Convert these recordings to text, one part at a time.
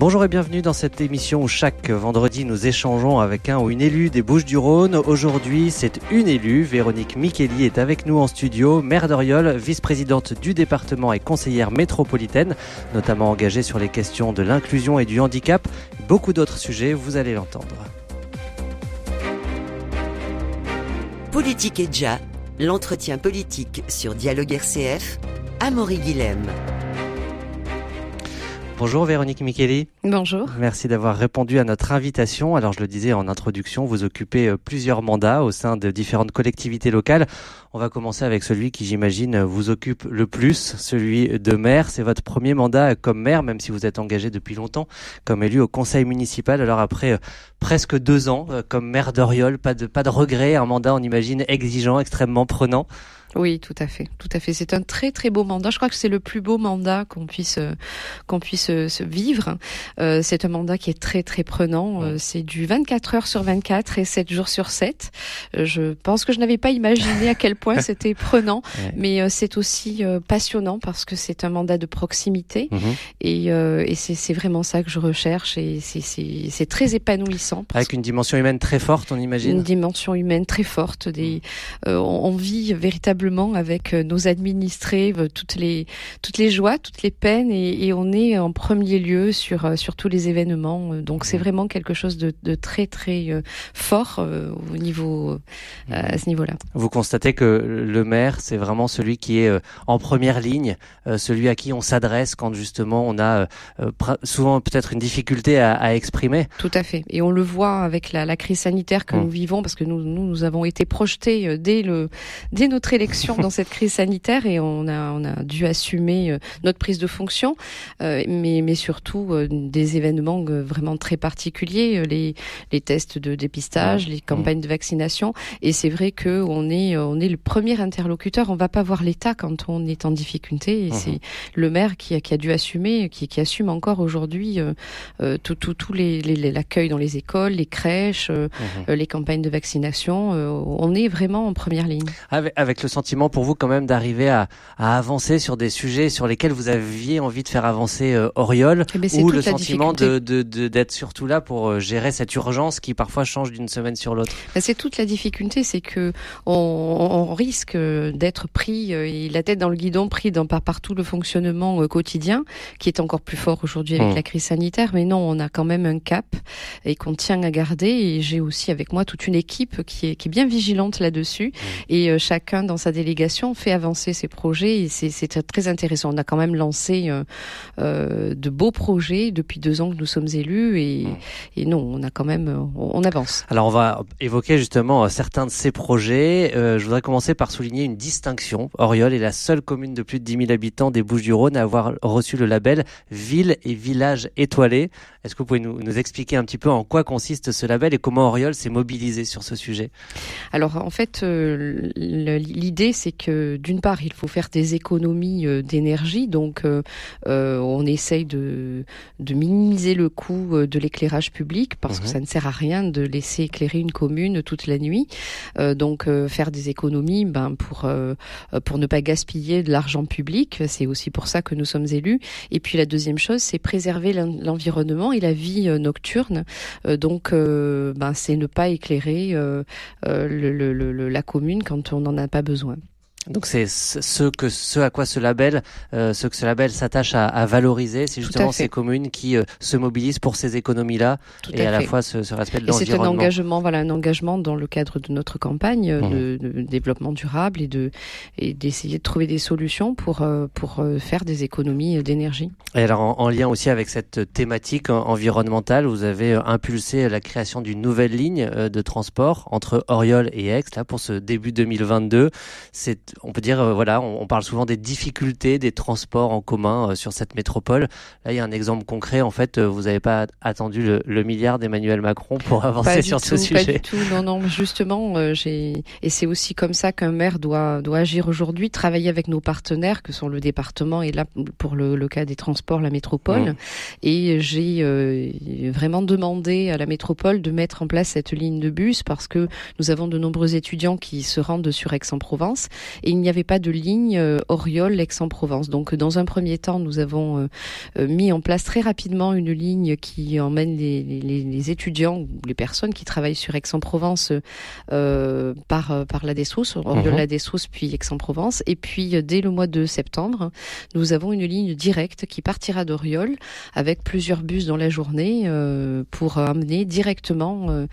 Bonjour et bienvenue dans cette émission où chaque vendredi nous échangeons avec un ou une élue des Bouches du Rhône. Aujourd'hui, c'est une élue. Véronique Micheli est avec nous en studio, maire d'Oriol, vice-présidente du département et conseillère métropolitaine, notamment engagée sur les questions de l'inclusion et du handicap. Beaucoup d'autres sujets, vous allez l'entendre. Politique et déjà, l'entretien politique sur Dialogue RCF, Amaury Guilhem. Bonjour Véronique Micheli. Bonjour. Merci d'avoir répondu à notre invitation. Alors je le disais en introduction, vous occupez euh, plusieurs mandats au sein de différentes collectivités locales. On va commencer avec celui qui j'imagine vous occupe le plus, celui de maire. C'est votre premier mandat comme maire, même si vous êtes engagé depuis longtemps comme élu au conseil municipal. Alors après euh, presque deux ans euh, comme maire d'Oriol, pas de, pas de regret, un mandat on imagine exigeant, extrêmement prenant. Oui, tout à fait, tout à fait. C'est un très très beau mandat. Je crois que c'est le plus beau mandat qu'on puisse euh, qu'on puisse euh, se vivre. Euh, c'est un mandat qui est très très prenant. Euh, c'est du 24 heures sur 24 et 7 jours sur 7. je pense que je n'avais pas imaginé à quel point c'était prenant, ouais. mais c'est aussi passionnant parce que c'est un mandat de proximité mmh. et, et c'est vraiment ça que je recherche et c'est très épanouissant. Avec une dimension humaine très forte, on imagine. Une dimension humaine très forte. Des, mmh. on, on vit véritablement avec euh, nos administrés euh, toutes les toutes les joies, toutes les peines et, et on est en premier lieu sur euh, sur tous les événements. Donc c'est vraiment quelque chose de, de très très fort au niveau à ce niveau-là. Vous constatez que le maire c'est vraiment celui qui est en première ligne, celui à qui on s'adresse quand justement on a souvent peut-être une difficulté à, à, exprimer. Tout à fait. Et on le voit avec la, la crise sanitaire que mmh. nous vivons parce que nous, nous nous avons été projetés dès le dès notre élection dans cette crise sanitaire et on a, on a dû assumer euh, notre prise de fonction, euh, mais, mais surtout euh, des événements vraiment très particuliers, les, les tests de dépistage, les campagnes de vaccination. Et c'est vrai que on est, on est le premier interlocuteur. On va pas voir l'État quand on est en difficulté. Et c'est le maire qui a, qui a dû assumer, qui, qui assume encore aujourd'hui euh, tout, tout, tout les, l'accueil dans les écoles, les crèches, euh, les campagnes de vaccination. on est vraiment en première ligne. Avec, avec le sentiment pour vous quand même d'arriver à, à, avancer sur des sujets sur lesquels vous aviez envie de faire avancer euh, Oriol eh ben ou le sentiment de, de, de, d'être surtout là pour euh, gérer cette urgence qui parfois change d'une semaine sur l'autre? Ben C'est toute la difficulté, c'est que on, on risque d'être pris euh, la tête dans le guidon, pris dans par partout le fonctionnement euh, quotidien qui est encore plus fort aujourd'hui avec mmh. la crise sanitaire. Mais non, on a quand même un cap et qu'on tient à garder. Et j'ai aussi avec moi toute une équipe qui est, qui est bien vigilante là-dessus mmh. et chacun dans sa délégation fait avancer ces projets et c'est très intéressant. On a quand même lancé euh, euh, de beaux projets depuis deux ans que nous sommes élus et, et non, on a quand même, on, on, avance. Alors on va évoquer justement euh, certains de ces projets. Euh, je voudrais commencer par souligner une distinction. Oriol est la seule commune de plus de 10 000 habitants des Bouches-du-Rhône à avoir reçu le label Ville et Village étoilé. Est-ce que vous pouvez nous, nous, expliquer un petit peu en quoi consiste ce label et comment Oriol s'est mobilisé sur ce sujet? Alors en fait, euh, l'idée c'est que d'une part, il faut faire des économies euh, d'énergie, donc euh, euh, on essaye de, de, minimiser le coût de l'éclairage public parce mmh. que ça ne sert à rien de laisser éclairer une commune toute la nuit. Euh, donc faire des économies, ben pour pour ne pas gaspiller de l'argent public, c'est aussi pour ça que nous sommes élus. Et puis la deuxième chose, c'est préserver l'environnement et la vie nocturne. donc ben c'est ne pas éclairer le, le, le, la commune quand on n'en a pas besoin. choose one. Donc c'est ce que ce à quoi ce label, euh, ce que ce label s'attache à, à, valoriser, c'est justement ces communes qui euh, se mobilisent pour ces économies-là et à, à la fois ce, ce respect de l'environnement. C'est un engagement, voilà, un engagement dans le cadre de notre campagne mmh. de, de, développement durable et de et d'essayer de trouver des solutions pour euh, pour faire des économies d'énergie. Et alors en, en, lien aussi avec cette thématique environnementale, vous avez impulsé la création d'une nouvelle ligne de transport entre Oriol et Aix là pour ce début 2022. C'est on peut dire, euh, voilà, on, on, parle souvent des difficultés des transports en commun euh, sur cette métropole. Là, il y a un exemple concret. En fait, euh, vous n'avez pas attendu le, le milliard d'Emmanuel Macron pour avancer pas sur ce tout, sujet. Pas du tout. Non, non. Justement, j'ai et c'est aussi comme ça qu'un maire doit doit agir aujourd'hui, travailler avec nos partenaires que sont le département et là pour le, le cas des transports, la métropole. Mmh. Et j'ai euh, vraiment demandé à la métropole de mettre en place cette ligne de bus parce que nous avons de nombreux étudiants qui se rendent sur Aix-en-Provence et il n'y avait pas de ligne euh, Oriol-Aix-en-Provence. Donc dans un premier temps, nous avons mis en place très rapidement une ligne qui emmène les, les, les étudiants ou les personnes qui travaillent sur Aix-en-Provence par par la Dessous, Oriol-la mhm. Dessous puis Aix-en-Provence. Et puis dès le mois de septembre, nous avons une ligne directe qui partira d'Oriol avec plusieurs bus dans la journée pour amener directement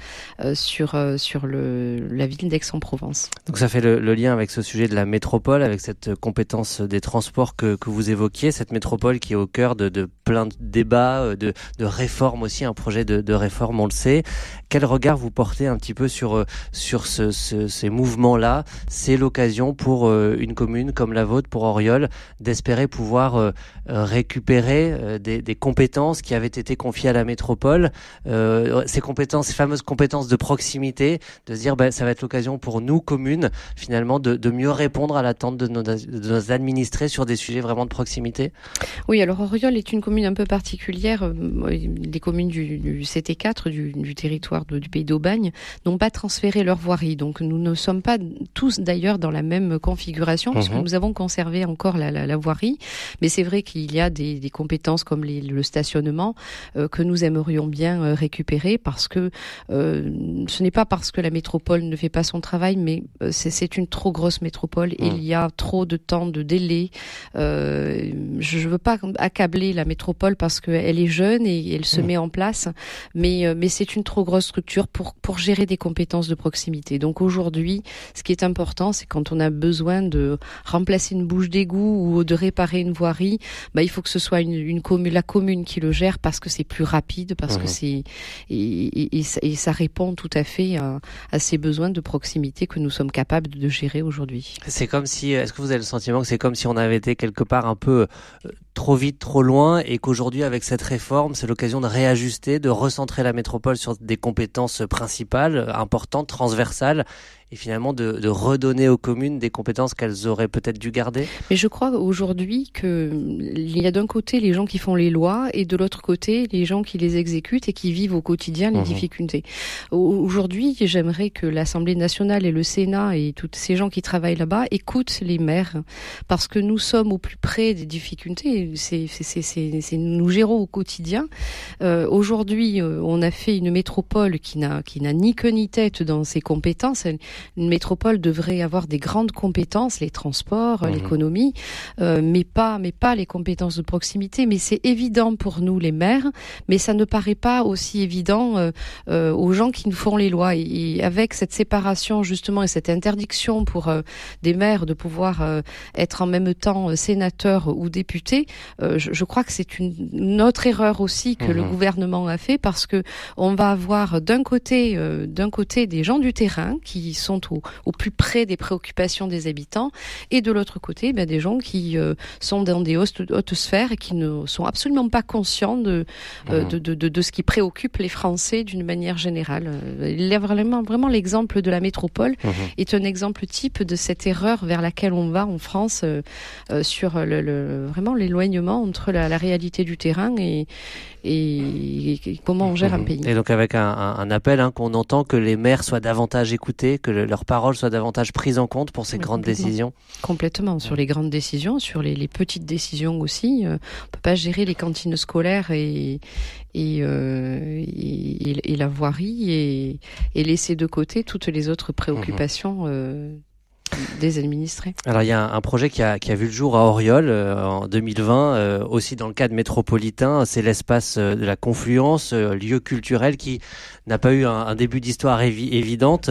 sur sur le la ville d'Aix-en-Provence. Donc ça fait le, lien avec ce sujet de la métropole, avec cette compétence des transports que, vous évoquiez, cette métropole qui est au cœur de, plein de débats, euh, de, réformes aussi, un projet de, réforme, on le sait. Quel regard vous portez un petit peu sur euh, ces mouvements-là? C'est l'occasion pour euh, une commune comme la vôtre, pour Oriol, d'espérer pouvoir récupérer des, compétences qui avaient été confiées à la métropole, ces compétences, ces fameuses compétences de proximité, de se dire ben, ça va être l'occasion pour nous communes finalement de, mieux répondre à l'attente de nos, de nos administrés sur des sujets vraiment de proximité? Oui, alors Oriol est une commune un peu particulière. Euh, les communes du, du CT4, du, du territoire du pays d'Aubagne, n'ont pas transféré leur voirie. Donc nous ne sommes pas tous d'ailleurs dans la même configuration, parce que mhm. nous avons conservé encore la, la, la voirie. Mais c'est vrai qu'il y a des, des compétences comme les, le stationnement euh, que nous aimerions bien euh, récupérer, parce que euh, ce n'est pas parce que la métropole ne fait pas son travail, mais c'est une trop grosse métropole. Il y a trop de temps de délai. je ne veux pas accabler la métropole parce qu'elle est jeune et elle se mmh. met en place, mais, euh, mais c'est une trop grosse structure pour, pour gérer des compétences de proximité. Donc aujourd'hui, ce qui est important, c'est quand on a besoin de remplacer une bouche d'égout ou de réparer une voirie, bah, il faut que ce soit une, une commune, la commune qui le gère parce que c'est plus rapide, parce que mmh. c'est et, et, et, ça répond tout à fait à, à ces besoins de proximité que nous sommes capables de gérer aujourd'hui. C'est comme si, est-ce que vous avez le sentiment que c'est comme si on avait été quelque part un peu euh, trop vite, trop loin, et qu'aujourd'hui, avec cette réforme, c'est l'occasion de réajuster, de recentrer la métropole sur des compétences principales, importantes, transversales, et finalement de, de, redonner aux communes des compétences qu'elles auraient peut-être dû garder Mais je crois aujourd'hui qu'il y a d'un côté les gens qui font les lois et de l'autre côté les gens qui les exécutent et qui vivent au quotidien les mmh. difficultés. Aujourd'hui, j'aimerais que l'Assemblée nationale et le Sénat et tous ces gens qui travaillent là-bas écoutent les maires parce que nous sommes au plus près des difficultés. C'est nous gérons au quotidien. Euh, Aujourd'hui, euh, on a fait une métropole qui n'a qui n'a ni queue ni tête dans ses compétences. Une métropole devrait avoir des grandes compétences, les transports, mhm. l'économie, euh, mais pas, mais pas les compétences de proximité. Mais c'est évident pour nous les maires, mais ça ne paraît pas aussi évident euh, euh, aux gens qui nous font les lois. Et, avec cette séparation justement et cette interdiction pour des maires de pouvoir être en même temps sénateur ou député, je, je, crois que c'est une, une, autre erreur aussi que le mhm. gouvernement a fait parce que on va avoir d'un côté, d'un côté des gens du terrain qui sont sont au, plus près des préoccupations des habitants, et de l'autre côté, ben, des gens qui euh, sont dans des hautes, hautes, sphères et qui ne sont absolument pas conscients de, euh, mmh. de, de, de, ce qui préoccupe les Français d'une manière générale. Euh, il y a vraiment, vraiment l'exemple de la métropole mmh. est un exemple type de cette erreur vers laquelle on va en France sur le, le, vraiment l'éloignement entre la, la, réalité du terrain et, et, comment on gère un mmh. pays. Et donc avec un, un appel hein, qu'on entend que les maires soient davantage écoutés, que leurs paroles soient davantage prises en compte pour ces grandes décisions Complètement, sur les grandes décisions, sur les, les petites décisions aussi. Euh, on peut pas gérer les cantines scolaires et, et, euh, et, et, la voirie et, et laisser de côté toutes les autres préoccupations euh, Alors il y a un, projet qui a, qui a, vu le jour à Oriol euh, en 2020, euh, aussi dans le cadre métropolitain, c'est l'espace euh, de la confluence, lieu culturel qui n'a pas eu un, un début d'histoire évidente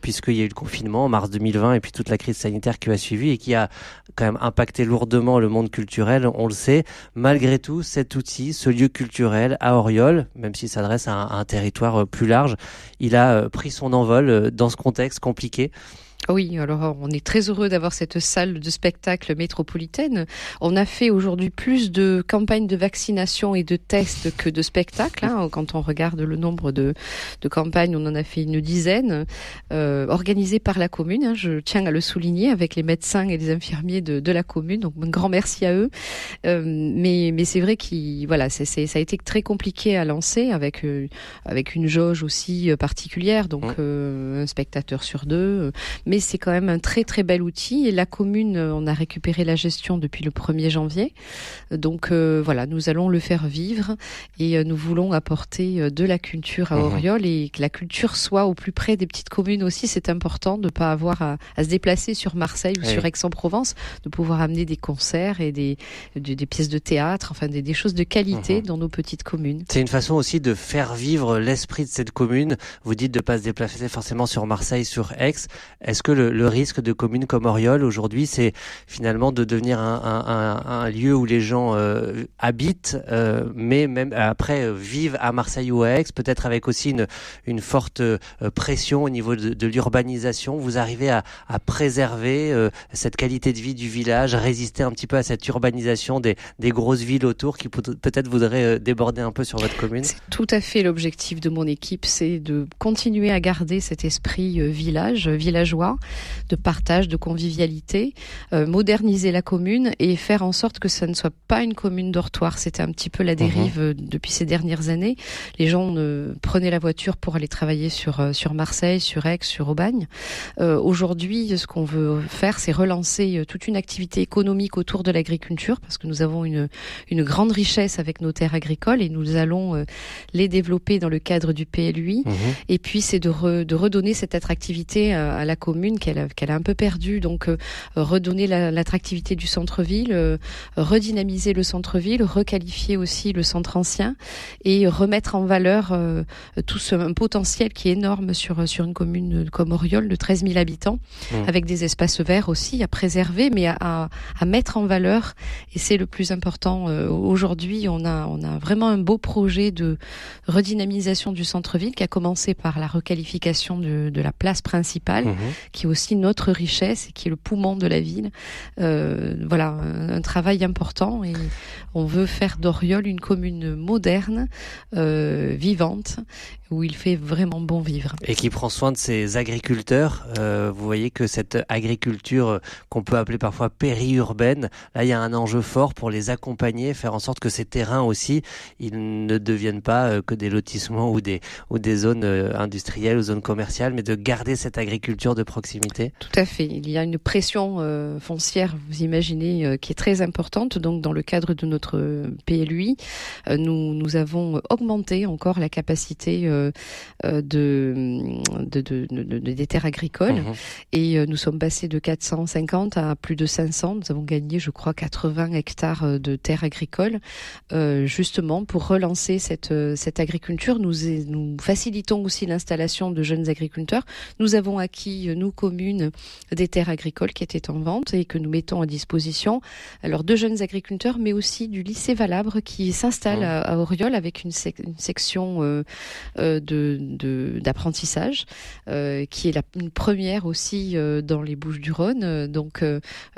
puisqu'il y a eu le confinement en mars 2020 et puis toute la crise sanitaire qui a suivi et qui a quand même impacté lourdement le monde culturel, on le sait. Malgré tout, cet outil, ce lieu culturel à Oriol, même s'il s'adresse à, un territoire plus large, il a pris son envol dans ce contexte compliqué. Oui, alors on est très heureux d'avoir cette salle de spectacle métropolitaine. On a fait aujourd'hui plus de campagnes de vaccination et de tests que de spectacles. Hein. Quand on regarde le nombre de, de, campagnes, on en a fait une dizaine, euh, organisées par la commune. Hein. Je tiens à le souligner avec les médecins et les infirmiers de, de la commune. Donc un grand merci à eux. Euh, mais mais c'est vrai qu'il voilà, ça a été très compliqué à lancer avec euh, avec une jauge aussi particulière, donc mmh. un spectateur sur deux mais c'est quand même un très très bel outil. Et la commune, on a récupéré la gestion depuis le 1er janvier. Donc voilà, nous allons le faire vivre et nous voulons apporter de la culture à mhm. Oriol et que la culture soit au plus près des petites communes aussi. C'est important de ne pas avoir à, se déplacer sur Marseille ou sur Aix-en-Provence, de pouvoir amener des concerts et des, des, pièces de théâtre, enfin des, des choses de qualité mhm. dans nos petites communes. C'est une façon aussi de faire vivre l'esprit de cette commune. Vous dites de pas se déplacer forcément sur Marseille, sur Aix. Est-ce que le, risque de communes comme Oriol aujourd'hui, c'est finalement de devenir un, lieu où les gens euh, habitent, euh, mais même après euh, vivent à Marseille ou à Aix, peut-être avec aussi une, forte pression au niveau de, l'urbanisation. Vous arrivez à, préserver cette qualité de vie du village, résister un petit peu à cette urbanisation des, des grosses villes autour qui peut-être voudraient déborder un peu sur votre commune? C'est tout à fait l'objectif de mon équipe, c'est de continuer à garder cet esprit village, villageois, de partage, de convivialité, euh, moderniser la commune et faire en sorte que ça ne soit pas une commune dortoir. C'était un petit peu la dérive mhm. euh, depuis ces dernières années. Les gens ne prenaient la voiture pour aller travailler sur sur Marseille, sur Aix, sur Aubagne. Aujourd'hui, ce qu'on veut faire, c'est relancer toute une activité économique autour de l'agriculture parce que nous avons une une grande richesse avec nos terres agricoles et nous allons les développer dans le cadre du PLUI. Mhm. Et puis c'est de, de, redonner cette attractivité euh, à, la commune qu'elle a, qu'elle a un peu perdue. Donc euh, redonner l'attractivité du centre-ville, euh, redynamiser le centre-ville, requalifier aussi le centre ancien et remettre en valeur tout ce un potentiel qui est énorme sur sur une commune comme Oriol de 13 000 habitants, mhm. avec des espaces verts aussi à préserver, mais à, à, mettre en valeur. Et c'est le plus important. Aujourd'hui, on a on a vraiment un beau projet de redynamisation du centre-ville qui a commencé par la requalification de, de la place principale, mhm. Qui est aussi notre richesse et qui est le poumon de la ville. Euh, voilà, un, travail important et on veut faire d'Oriol une commune moderne, euh, vivante, où il fait vraiment bon vivre. Et qui prend soin de ses agriculteurs. Euh, vous voyez que cette agriculture qu'on peut appeler parfois périurbaine, là il y a un enjeu fort pour les accompagner, faire en sorte que ces terrains aussi, ils ne deviennent pas euh, que des lotissements ou des, ou des zones euh, industrielles ou zones commerciales, mais de garder cette agriculture de proximité Tout à fait. Il y a une pression euh, foncière, vous imaginez, qui est très importante. Donc, dans le cadre de notre PLUI, nous, nous avons augmenté encore la capacité de, de, de, de, des terres agricoles mhm. et nous sommes passés de 450 à plus de 500. Nous avons gagné, je crois, 80 hectares de terres agricoles, justement pour relancer cette, cette agriculture, nous, nous facilitons aussi l'installation de jeunes agriculteurs. Nous avons acquis, euh, nous, communes, des terres agricoles qui étaient en vente et que nous mettons à disposition. Alors, de jeunes agriculteurs, mais aussi du lycée Valabre qui s'installe mmh. à, Oriol avec une, section euh, euh, de d'apprentissage qui est la, une première aussi dans les Bouches du Rhône. donc,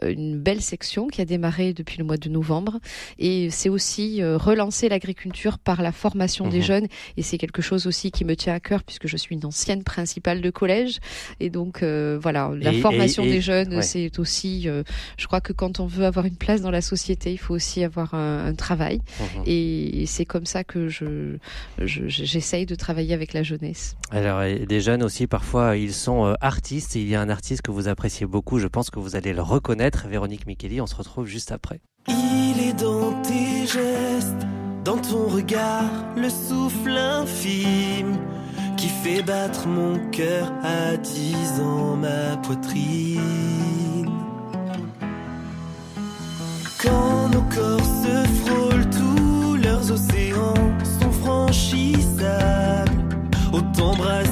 une belle section qui a démarré depuis le mois de novembre. Et c'est aussi relancer l'agriculture par la formation des mmh. jeunes et c'est quelque chose aussi qui me tient à cœur puisque je suis une ancienne principale de collège et donc euh, voilà la formation des jeunes c'est aussi euh, je crois que quand on veut avoir une place dans la société il faut aussi avoir un, travail mhm. et, c'est comme ça que je j'essaye de travailler avec la jeunesse. Alors des jeunes aussi parfois ils sont euh, artistes il y a un artiste que vous appréciez beaucoup je pense que vous allez le reconnaître Véronique Micheli on se retrouve juste après. Il est dans tes gestes dans ton regard, le souffle infime qui fait battre mon cœur à dix ans ma poitrine. Quand nos corps se frôlent, tous leurs océans t'embrasser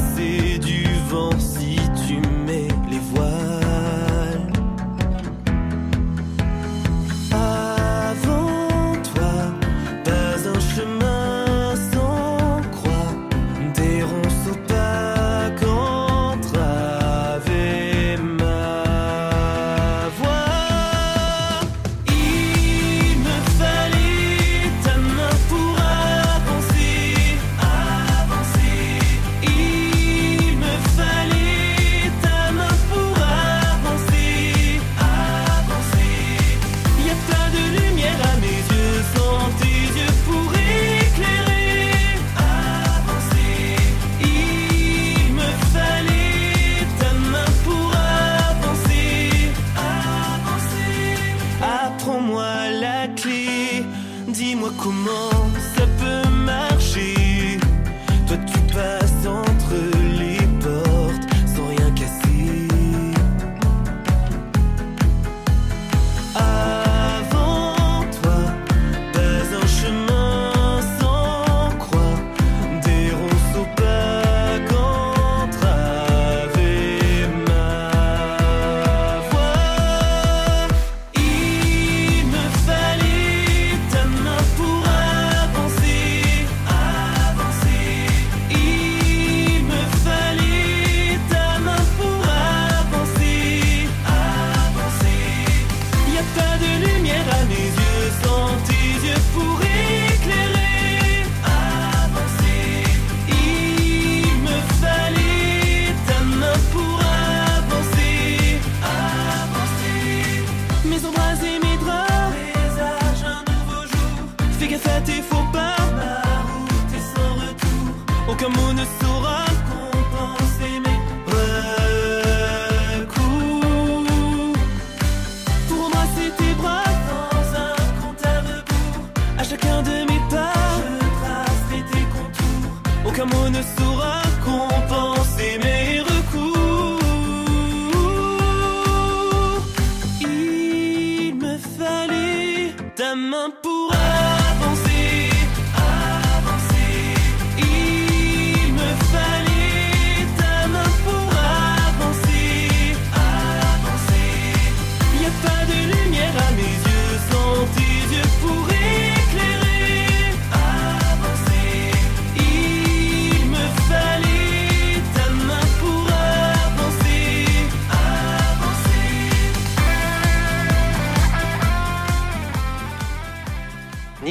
Mot ne saura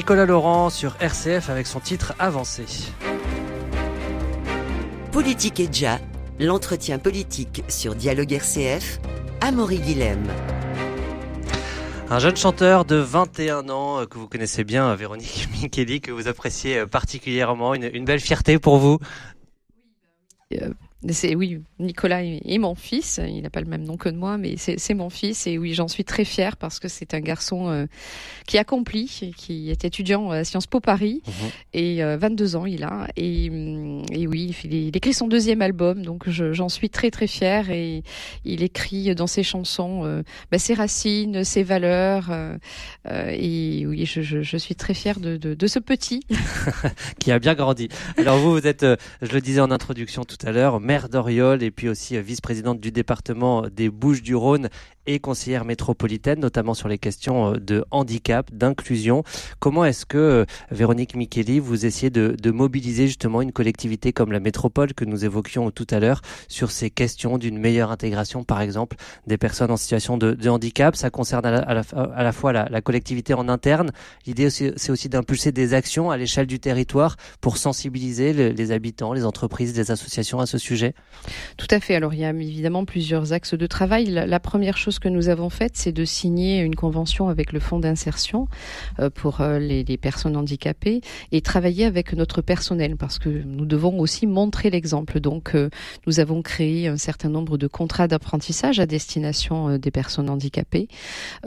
Nicolas Laurent sur RCF avec son titre Avancé. Politique et déjà, l'entretien politique sur Dialogue RCF, Amaury Guilhem. Un jeune chanteur de 21 ans euh, que vous connaissez bien, euh, Véronique Micheli, que vous appréciez euh, particulièrement. Une, une belle fierté pour vous. C'est oui, Nicolas est mon fils. Il n'a pas le même nom que moi, mais c'est mon fils. Et oui, j'en suis très fière parce que c'est un garçon euh, qui accomplit, qui est étudiant à Sciences Po Paris Mhm. et euh, 22 ans il a. Et, et oui, il, écrit son deuxième album, donc je- j'en suis très très fière. Et il écrit dans ses chansons euh, bah, ses racines, ses valeurs. euh, euh, et oui, je, je, je suis très fière de, de, de ce petit. qui a bien grandi. Alors vous, vous êtes, euh, je le disais en introduction tout à l'heure, maire d'Oriol et puis aussi euh, vice-présidente du département des Bouches-du-Rhône et conseillère métropolitaine, notamment sur les questions euh, de handicap, d'inclusion. Comment est-ce que, euh, Véronique Micheli, vous essayez de, mobiliser justement une collectivité comme la métropole que nous évoquions tout à l'heure sur ces questions d'une meilleure intégration, par exemple, des personnes en situation de, handicap? Ça concerne à la, fois la, collectivité en interne. L'idée, c'est aussi d'impulser des actions à l'échelle du territoire pour sensibiliser le- les habitants, les entreprises, les associations à ce sujet. Tout à fait. Alors il y a évidemment plusieurs axes de travail. La première chose que nous avons faite, c'est de signer une convention avec le Fonds d'insertion euh, pour euh, les, les personnes handicapées et travailler avec notre personnel parce que nous devons aussi montrer l'exemple. Donc euh, nous avons créé un certain nombre de contrats d'apprentissage à destination des personnes handicapées.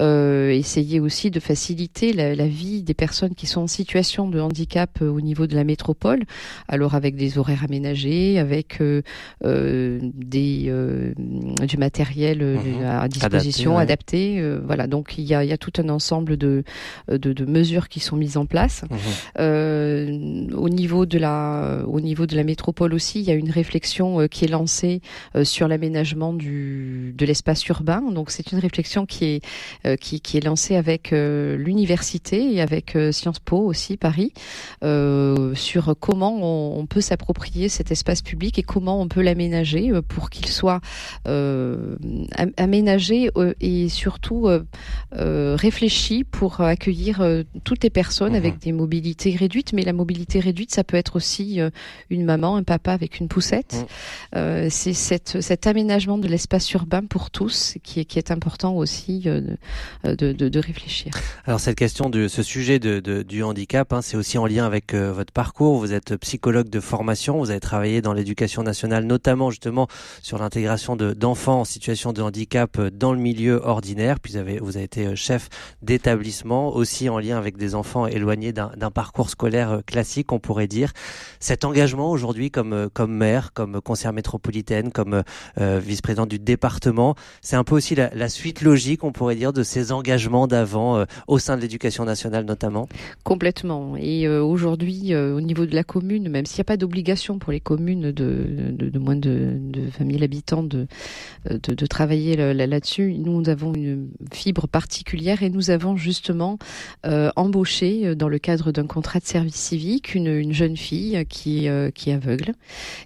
Euh, essayer aussi de faciliter la, la vie des personnes qui sont en situation de handicap au niveau de la métropole. Alors avec des horaires aménagés, avec euh, euh, des euh, du matériel Mhm. à disposition Adapté, adapté, ouais. euh, voilà. Donc il y a, il y a tout un ensemble de, de de mesures qui sont mises en place. Euh, au niveau de la au niveau de la métropole aussi il y a une réflexion euh, qui est lancée euh, sur l'aménagement du de l'espace urbain. Donc c'est une réflexion qui est euh, qui, qui est lancée avec euh, l'université et avec euh, Sciences Po aussi Paris euh, sur comment on, on peut s'approprier cet espace public et comment on peut l'aménager euh, pour qu'il soit euh, am- aménagé euh, et surtout euh, euh, réfléchi pour accueillir toutes les personnes Mhm. avec des mobilités réduites. Mais la mobilité réduite, ça peut être aussi une maman, un papa avec une poussette. Mhm. C'est cette, cet aménagement de l'espace urbain pour tous qui est, qui est important aussi de, de, de réfléchir. Alors cette question de ce sujet de, de- du handicap, hein, c'est aussi en lien avec euh, votre parcours. Vous êtes psychologue de formation, vous avez travaillé dans l'éducation nationale, notamment justement sur l'intégration de- d'enfants en situation de handicap dans le milieu ordinaire. Puis vous avez, vous avez été euh, chef d'établissement, aussi en lien avec des enfants éloignés d'un parcours scolaire euh, classique, on pourrait dire. Cet engagement aujourd'hui comme euh, maire, comme conseillère métropolitaine, comme vice-présidente du département, c'est un peu aussi la, suite logique, on pourrait dire, de ces engagements d'avant au sein de l'éducation nationale notamment. Complètement. Et aujourd'hui, au niveau de la commune, même s'il n'y a pas d'obligation pour les communes de, moins de, de 20 000 habitants de, travailler là- là- là-dessus, nous avons une fibre particulière et nous avons justement euh, embauché euh, dans le cadre d'un contrat de service civique une, une jeune fille qui, euh, qui est aveugle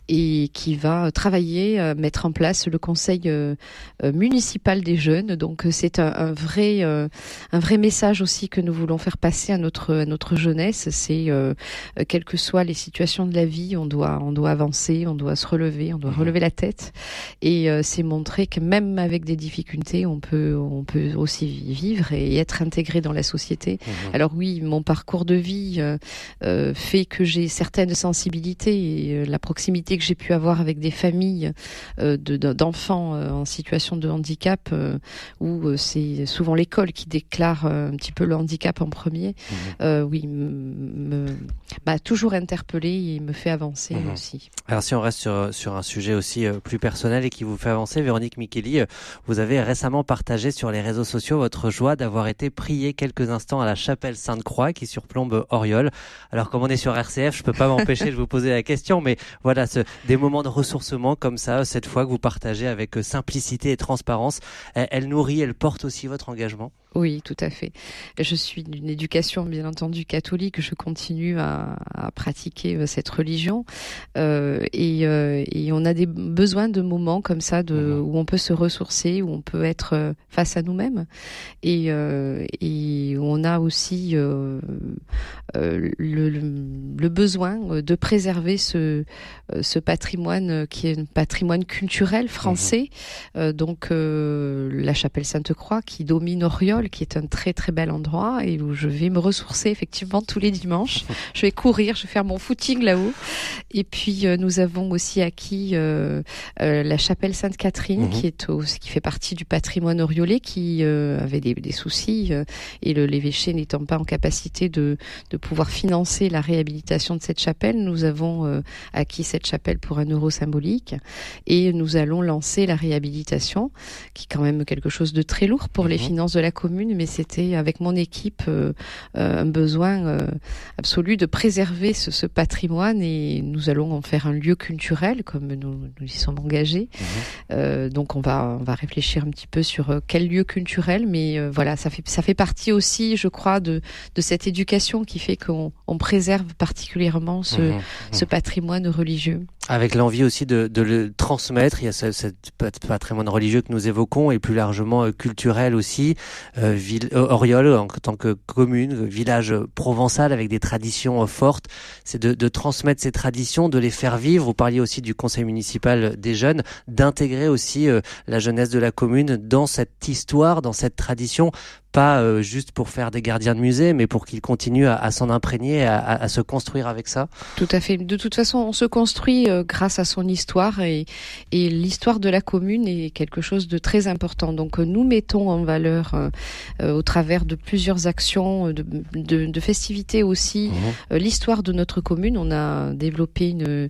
et qui va travailler, euh, mettre en place le conseil municipal des jeunes. Donc c'est un, un vrai un vrai message aussi que nous voulons faire passer à notre à notre jeunesse. C'est quelles que soient les situations de la vie, on doit on doit avancer, on doit se relever, on doit Mhm. relever la tête. Et c'est montrer que même avec des difficultés on peut, on peut aussi vivre et être intégré dans la société. Mmh. Alors oui, mon parcours de vie fait que j'ai certaines sensibilités et la proximité que j'ai pu avoir avec des familles d'enfants en situation de handicap, où c'est souvent l'école qui déclare un petit peu le handicap en premier. Mmh. oui, m'a toujours interpellé et me fait avancer mmh. aussi. Alors si on reste sur, sur un sujet aussi plus personnel et qui vous fait avancer, Véronique Micheli, vous avez récemment partagé sur les réseaux sociaux votre joie d'avoir été prié quelques instants à la chapelle Sainte-Croix qui surplombe Oriol. Alors comme on est sur RCF, je peux pas m'empêcher de vous poser la question, mais voilà, des moments de ressourcement comme ça, cette fois que vous partagez avec simplicité et transparence, elle nourrit, elle porte aussi votre engagement? Oui, tout à fait. Je suis d'une éducation bien entendu catholique. Je continue à, à pratiquer euh, cette religion euh, et, euh, et, on a des besoins de moments comme ça de, mhm. où on peut se ressourcer, où on peut être face à nous-mêmes et, euh, et on a aussi le, le, besoin de préserver ce, ce patrimoine qui est un patrimoine culturel français. Mhm. donc la chapelle Sainte-Croix qui domine Oriol qui est un très très bel endroit et où je vais me ressourcer effectivement tous les dimanches. Je vais courir, je vais faire mon footing là-haut. Et puis euh, nous avons aussi acquis euh, euh, la chapelle Sainte-Catherine mhm. qui est au, qui fait partie du patrimoine oriolais qui avait des, des soucis et l'évêché n'étant pas en capacité de, de pouvoir financer la réhabilitation de cette chapelle, nous avons acquis cette chapelle pour un euro symbolique et nous allons lancer la réhabilitation qui est quand même quelque chose de très lourd pour les mhm. finances de la commune mais c'était avec mon équipe euh, euh, un besoin euh, absolu de préserver ce, patrimoine et nous allons en faire un lieu culturel comme nous, nous y sommes engagés. Mhm. donc on va on va réfléchir un petit peu sur quel lieu culturel, mais voilà ça fait ça fait partie aussi, je crois, de de cette éducation qui fait qu'on on préserve particulièrement ce mhm. ce patrimoine religieux. Avec l'envie aussi de, de, le transmettre, il y a ce, ce, patrimoine religieux que nous évoquons et plus largement culturel aussi. Euh, ville, euh, Oriol en tant que commune, village provençal avec des traditions euh, fortes, c'est de, de, transmettre ces traditions, de les faire vivre. Vous parliez aussi du conseil municipal des jeunes, d'intégrer aussi la jeunesse de la commune dans cette histoire, dans cette tradition pas euh, juste pour faire des gardiens de musée, mais pour qu'ils continuent à, à s'en imprégner, à, à, se construire avec ça. Tout à fait. De toute façon, on se construit euh, grâce à son histoire et, et l'histoire de la commune est quelque chose de très important. Donc, euh, nous mettons en valeur, au travers de plusieurs actions, de, de, de festivités aussi, mmh. l'histoire de notre commune. On a développé une,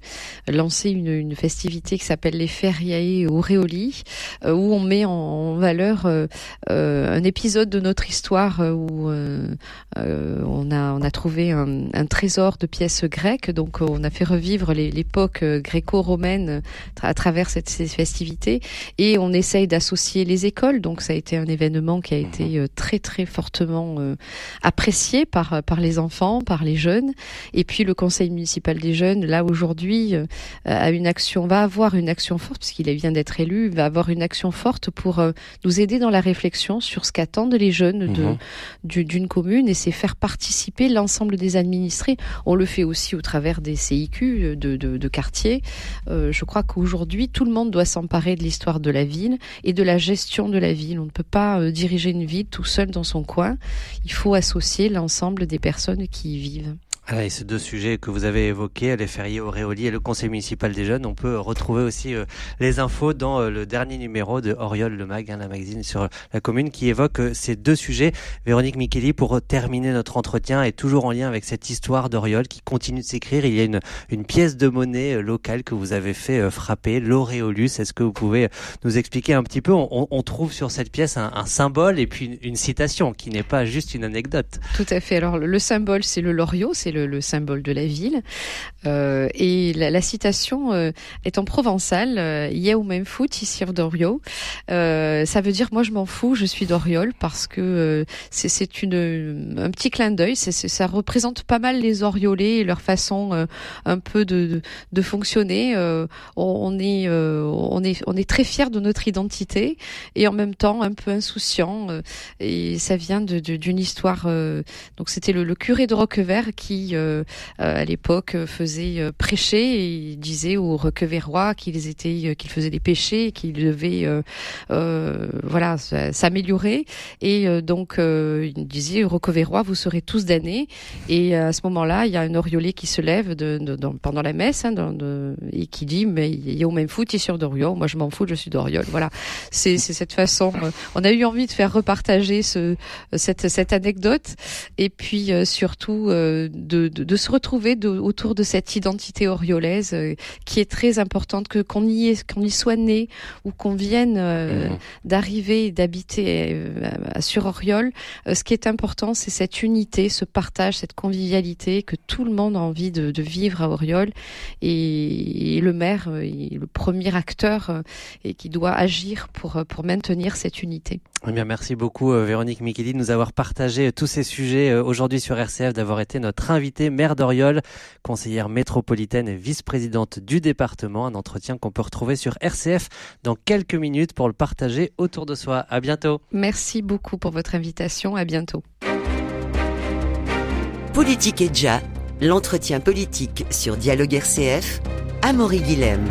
lancé une, une festivité qui s'appelle les Feriae Auréoli, où on met en, en valeur un épisode de notre notre histoire euh, où euh, euh, on a on a trouvé un, un, trésor de pièces grecques. Donc on a fait revivre l'époque gréco-romaine à travers cette, ces festivités et on essaye d'associer les écoles. Donc ça a été un événement qui a été mhm. très très fortement apprécié par par les enfants, par les jeunes. Et puis le conseil municipal des jeunes, là aujourd'hui, a une action, va avoir une action forte puisqu'il vient d'être élu, va avoir une action forte pour nous aider dans la réflexion sur ce qu'attendent les jeunes mhm. d'une commune et c'est faire participer l'ensemble des administrés. On le fait aussi au travers des CIQ de, de, quartier. Euh, je crois qu'aujourd'hui, tout le monde doit s'emparer de l'histoire de la ville et de la gestion de la ville. On ne peut pas euh, diriger une ville tout seul dans son coin. Il faut associer l'ensemble des personnes qui y vivent. Ah, et ces deux sujets que vous avez évoqués, les fériés Auréoli et le conseil municipal des jeunes, on peut retrouver aussi euh, les infos dans euh, le dernier numéro de Oriol le Mag, hein, la magazine sur la commune, qui évoque euh, ces deux sujets. Véronique Micheli, pour terminer notre entretien, est toujours en lien avec cette histoire d'Oriol qui continue de s'écrire. Il y a une, une pièce de monnaie locale que vous avez fait frapper, l'Auréolus. Est-ce que vous pouvez nous expliquer un petit peu? On, on, trouve sur cette pièce un, symbole et puis une, une citation qui n'est pas juste une anecdote. Tout à fait. Alors le symbole, c'est le loriot, c'est le le, symbole de la ville. Euh, et la, citation euh, est en provençal, euh, ou même foot ici d'Orio. Euh, ça veut dire moi je m'en fous, je suis d'Oriol parce que c'est un petit clin d'œil. Ça représente pas mal les Oriolais et leur façon un peu de, de, fonctionner. on, est on est on est très fier de notre identité et en même temps un peu insouciant. et ça vient d'une histoire. donc c'était le, le, curé de Roquevert qui qui, à l'époque, faisait prêcher et disait aux Requevérois qu'ils étaient, qu'ils faisaient des péchés, qu'ils devaient, voilà, s'améliorer. Et donc, il disait Requevérois, vous serez tous damnés. Et à ce moment-là, il y a un oriolé qui se lève pendant la messe hein, et qui dit, mais il y a au même foot, il est sur Doriol. Moi, je m'en fous, je suis d'Oriol. Voilà, c'est cette façon. on a eu envie de faire repartager ce, cette, anecdote et puis euh, surtout euh, de, de, de, se retrouver de, autour de cette identité oriolaise euh, qui est très importante, que qu'on y est, qu'on y soit né ou qu'on vienne mmh. d'arriver d'habiter sur Oriol. ce qui est important, c'est cette unité, ce partage, cette convivialité que tout le monde a envie de, de vivre à Oriol et, le maire est le premier acteur et qui doit agir pour pour maintenir cette unité. Eh bien, merci beaucoup Véronique Mikili de nous avoir partagé tous ces sujets euh, aujourd'hui sur RCF, d'avoir été notre invitée, maire d'Oriol, conseillère métropolitaine et vice-présidente du département. Un entretien qu'on peut retrouver sur RCF dans quelques minutes pour le partager autour de soi. À bientôt. Merci beaucoup pour votre invitation. À bientôt. Politique et déjà, l'entretien politique sur Dialogue RCF, Amaury Guilhem.